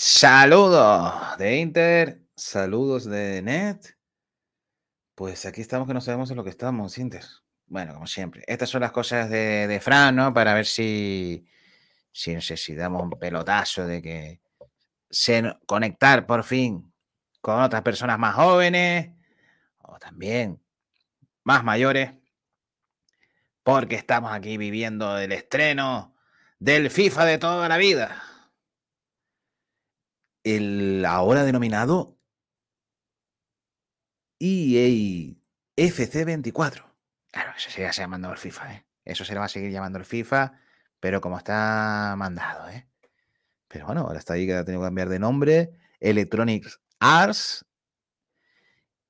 Saludos de Inter, saludos de Net. Pues aquí estamos que no sabemos en lo que estamos, Inter. Bueno, como siempre. Estas son las cosas de, de Fran, ¿no? Para ver si, si, no un pelotazo de que se conectar por fin con otras personas más jóvenes o también más mayores. Porque estamos aquí viviendo el estreno del FIFA de toda la vida el ahora denominado EA FC24. Claro, eso se sigue llamando el FIFA, ¿eh? Eso se le va a seguir llamando el FIFA, pero como está mandado, ¿eh? Pero bueno, ahora está ahí que ha tenido que cambiar de nombre. Electronic Arts,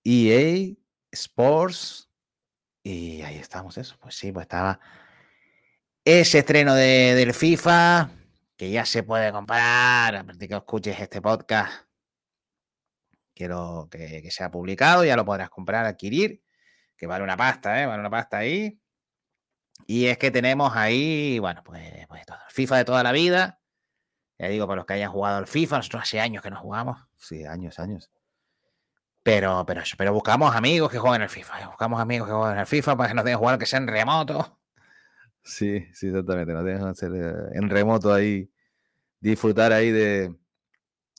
EA Sports, y ahí estamos, eso. Pues sí, pues estaba ese estreno de, del FIFA que ya se puede comprar a partir que escuches este podcast. Quiero que, que, sea publicado, ya lo podrás comprar, adquirir, que vale una pasta, ¿eh? Vale una pasta ahí. Y es que tenemos ahí, bueno, pues, pues todo. FIFA de toda la vida. Ya digo, para los que hayan jugado al FIFA, nosotros hace años que no jugamos. Sí, años, años. Pero, pero pero buscamos amigos que jueguen al FIFA. Buscamos amigos que jueguen al FIFA para que nos dejen jugar que sean remotos Sí, sí, exactamente. Nos dejan hacer eh, en remoto ahí, disfrutar ahí de,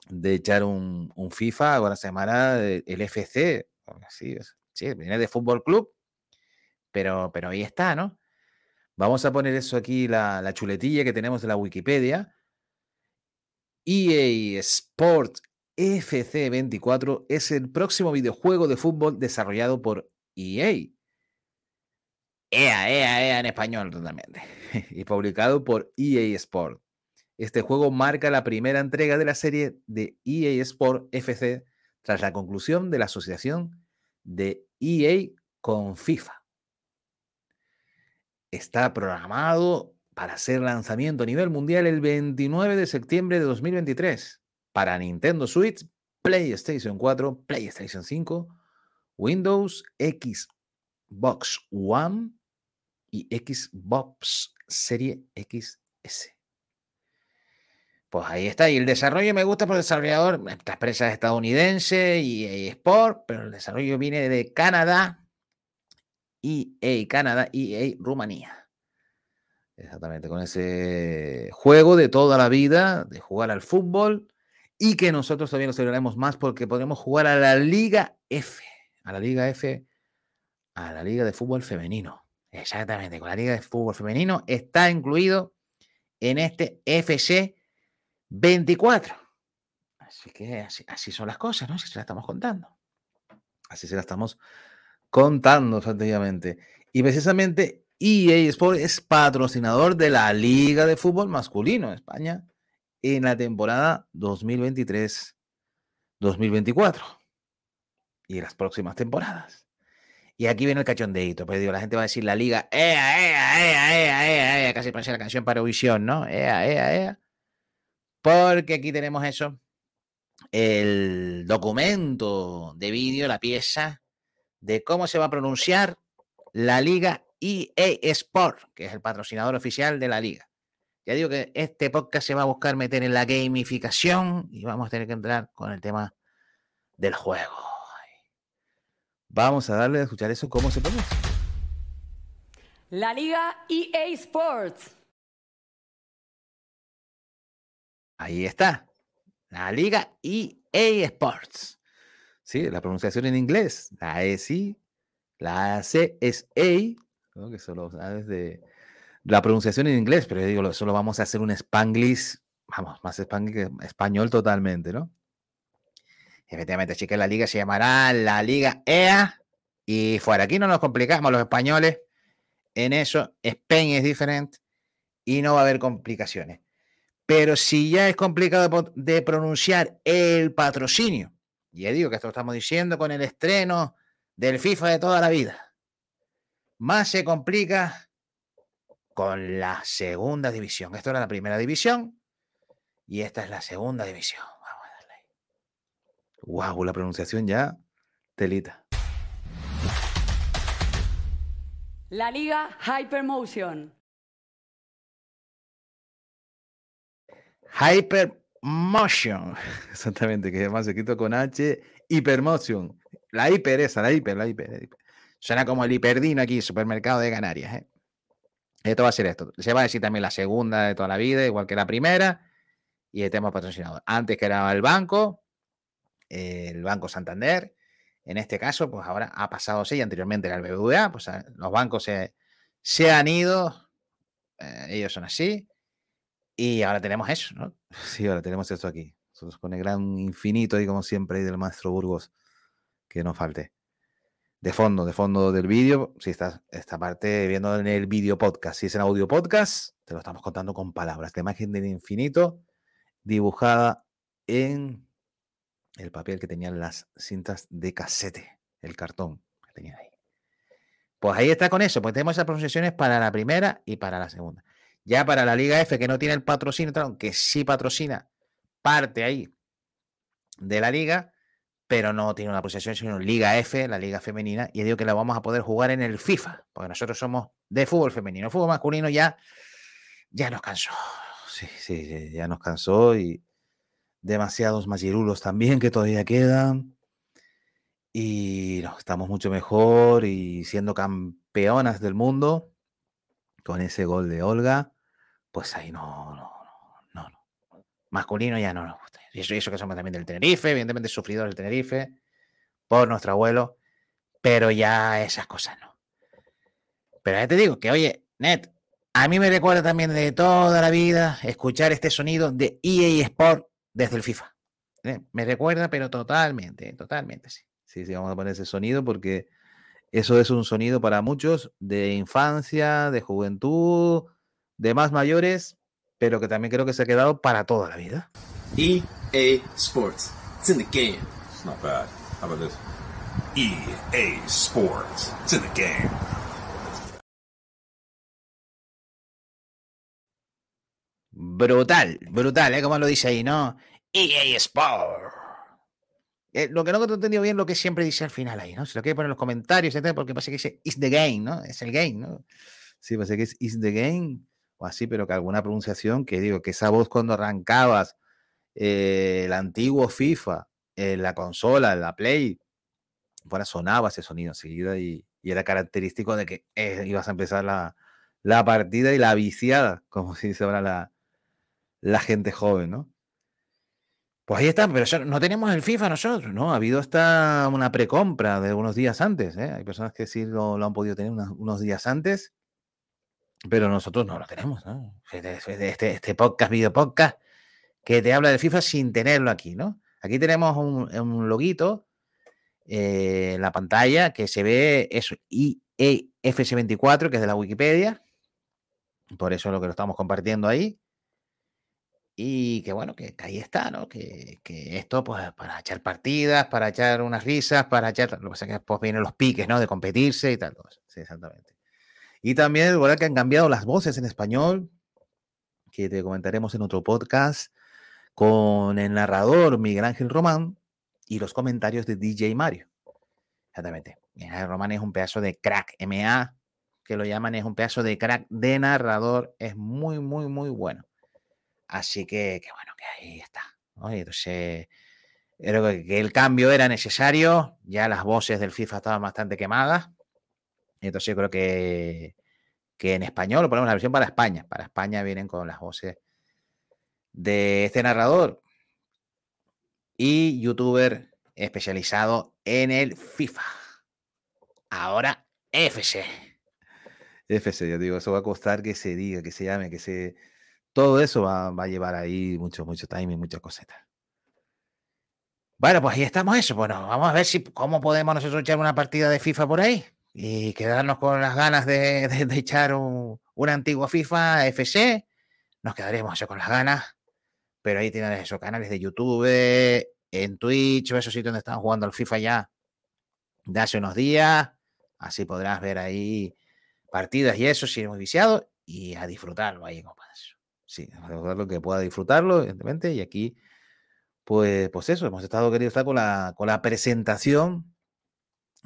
de echar un, un FIFA ahora semana el FC. Sí, sí, viene de Fútbol Club, pero, pero ahí está, ¿no? Vamos a poner eso aquí, la, la chuletilla que tenemos de la Wikipedia. EA Sport FC24 es el próximo videojuego de fútbol desarrollado por EA EA, EA, EA en español totalmente. y publicado por EA Sport. Este juego marca la primera entrega de la serie de EA Sport FC tras la conclusión de la asociación de EA con FIFA. Está programado para ser lanzamiento a nivel mundial el 29 de septiembre de 2023 para Nintendo Switch, PlayStation 4, PlayStation 5, Windows, Xbox One y Xbox Serie XS. Pues ahí está. Y el desarrollo me gusta por el desarrollador. Esta empresa es estadounidense y Sport, pero el desarrollo viene de Canadá. EA Canadá, EA Rumanía. Exactamente, con ese juego de toda la vida, de jugar al fútbol y que nosotros todavía lo celebraremos más porque podremos jugar a la Liga F, a la Liga F, a la Liga de Fútbol Femenino. Exactamente, con la Liga de Fútbol Femenino está incluido en este FC 24. Así que así, son las cosas, ¿no? Así se las estamos contando. Así se las estamos contando, sencillamente. Y precisamente EA Sport es patrocinador de la Liga de Fútbol Masculino de España en la temporada 2023-2024 y en las próximas temporadas. Y aquí viene el cachondeito, pues digo, la gente va a decir la liga, ea, ea, ea, ea, ea, ea, casi parece la canción para Eurovisión, ¿no? Ea, ea, ea. Porque aquí tenemos eso, el documento de vídeo, la pieza de cómo se va a pronunciar la liga EA Sport, que es el patrocinador oficial de la liga. Ya digo que este podcast se va a buscar meter en la gamificación y vamos a tener que entrar con el tema del juego. Vamos a darle a escuchar eso, cómo se pronuncia. La Liga EA Sports. Ahí está. La Liga EA Sports. Sí, la pronunciación en inglés. La E sí. La C es A. ¿no? Que solo sabes de la pronunciación en inglés, pero yo digo, solo vamos a hacer un spanglish, vamos, más spanglish que español totalmente, ¿no? Efectivamente, así que la liga se llamará la Liga EA y fuera. Aquí no nos complicamos los españoles en eso. Spain es diferente y no va a haber complicaciones. Pero si ya es complicado de pronunciar el patrocinio, ya digo que esto lo estamos diciendo con el estreno del FIFA de toda la vida, más se complica con la segunda división. Esto era la primera división y esta es la segunda división. Wow, la pronunciación ya telita. La liga Hypermotion. Hyper Motion. Exactamente, que es más escrito con H, Hypermotion. La hiper esa, la hiper, la hiper. la hiper. Suena como el hiperdino aquí, supermercado de Canarias. ¿eh? Esto va a ser esto. Se va a decir también la segunda de toda la vida, igual que la primera. Y el tema patrocinador. Antes que era el banco, el Banco Santander. En este caso, pues ahora ha pasado a ser, y anteriormente era el BBVA, pues a- los bancos se, se han ido, eh, ellos son así, y ahora tenemos eso, ¿no? Sí, ahora tenemos esto aquí. Nosotros con el gran infinito ahí, como siempre, del maestro Burgos, que no falte. De fondo, de fondo del vídeo, si estás esta parte viendo en el vídeo podcast, si es en audio podcast, te lo estamos contando con palabras. La imagen del infinito dibujada en el papel que tenían las cintas de casete, el cartón que tenían ahí. Pues ahí está con eso, pues tenemos esas pronunciaciones para la primera y para la segunda. Ya para la Liga F, que no tiene el patrocinio, aunque sí patrocina parte ahí de la liga, pero no tiene una pronunciación, sino Liga F, la Liga Femenina, y digo que la vamos a poder jugar en el FIFA, porque nosotros somos de fútbol femenino. El fútbol masculino ya, ya nos cansó. Sí, sí, ya nos cansó y demasiados machirulos también que todavía quedan. Y estamos mucho mejor y siendo campeonas del mundo con ese gol de Olga, pues ahí no, no, no, no. Masculino ya no nos gusta. Y eso, eso que somos también del Tenerife, evidentemente sufridores del Tenerife, por nuestro abuelo, pero ya esas cosas no. Pero ya te digo que, oye, Net, a mí me recuerda también de toda la vida escuchar este sonido de EA Sport desde el FIFA. ¿eh? Me recuerda, pero totalmente, totalmente, sí. Sí, sí, vamos a poner ese sonido porque eso es un sonido para muchos de infancia, de juventud, de más mayores, pero que también creo que se ha quedado para toda la vida. EA Sports. It's in the game. It's not bad. How about this? EA Sports. It's in the game. Brutal, brutal, ¿eh? Como lo dice ahí, ¿no? EA Sport. Eh, lo que no he entendido bien lo que siempre dice al final ahí, ¿no? Se lo quiere poner en los comentarios, etcétera, porque parece que dice It's the game, ¿no? Es el game, ¿no? Sí, parece que es Is the Game o así, pero que alguna pronunciación que digo, que esa voz cuando arrancabas eh, el antiguo FIFA, en la consola, la Play, bueno, sonaba ese sonido enseguida y, era característico de que eh, ibas a empezar la, la partida y la viciada, como se dice ahora la, la gente joven, ¿no? Pues ahí está, pero no tenemos el FIFA nosotros, ¿no? Ha habido hasta una precompra de unos días antes, ¿eh? Hay personas que sí lo, han podido tener unos, días antes, pero nosotros no lo tenemos, ¿no? Este, este, podcast, video podcast, que te habla de FIFA sin tenerlo aquí, ¿no? Aquí tenemos un, un loguito eh, en la pantalla que se ve eso, IEFS24, que es de la Wikipedia. Por eso es lo que lo estamos compartiendo ahí. Y que bueno, que, ahí está, ¿no? Que, que esto, pues, para echar partidas, para echar unas risas, para echar. Lo que pasa es que después vienen los piques, ¿no? De competirse y tal. Sí, exactamente. Y también, igual que han cambiado las voces en español, que te comentaremos en otro podcast, con el narrador Miguel Ángel Román y los comentarios de DJ Mario. Exactamente. Miguel Román es un pedazo de crack. MA, que lo llaman, es un pedazo de crack de narrador. Es muy, muy, muy bueno. Así que, bueno, que ahí está. entonces, creo que, que el cambio era necesario. Ya las voces del FIFA estaban bastante quemadas. Entonces, yo creo que, que en español, lo ponemos la versión para España. Para España vienen con las voces de este narrador y youtuber especializado en el FIFA. Ahora FC. FC, ya digo, eso va a costar que se diga, que se llame, que se... Todo eso va, va a llevar ahí mucho, mucho time y muchas cositas. Bueno, pues ahí estamos eso. Bueno, vamos a ver si cómo podemos nosotros echar una partida de FIFA por ahí y quedarnos con las ganas de, de- echar un, una antigua FIFA FC. Nos quedaremos eso con las ganas. Pero ahí tienen esos canales de YouTube, en Twitch, esos sitios donde están jugando al FIFA ya de hace unos días. Así podrás ver ahí partidas y eso, si eres muy viciado, y a disfrutarlo ahí, compadre sí, lo que pueda disfrutarlo, evidentemente, y aquí, pues, pues eso, hemos estado querido estar con la, con la presentación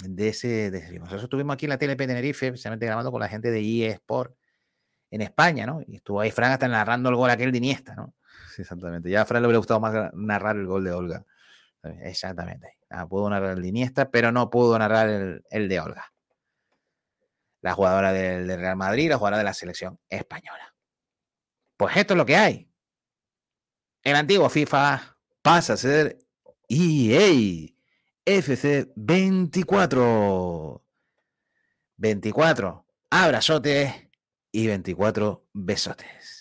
de ese, de ese Nosotros estuvimos aquí en la TLP Tenerife, precisamente grabando con la gente de eSport en España, ¿no? Y estuvo ahí Fran hasta narrando el gol aquel de Iniesta, ¿no? Sí, exactamente. Ya a Fran le hubiera gustado más narrar el gol de Olga. Exactamente. Ah, pudo narrar el de Iniesta, pero no pudo narrar el, el de Olga. La jugadora del, del Real Madrid, la jugadora de la selección española. Pues esto es lo que hay. El antiguo FIFA pasa a ser EA FC 24. 24 abrazotes y 24 besotes.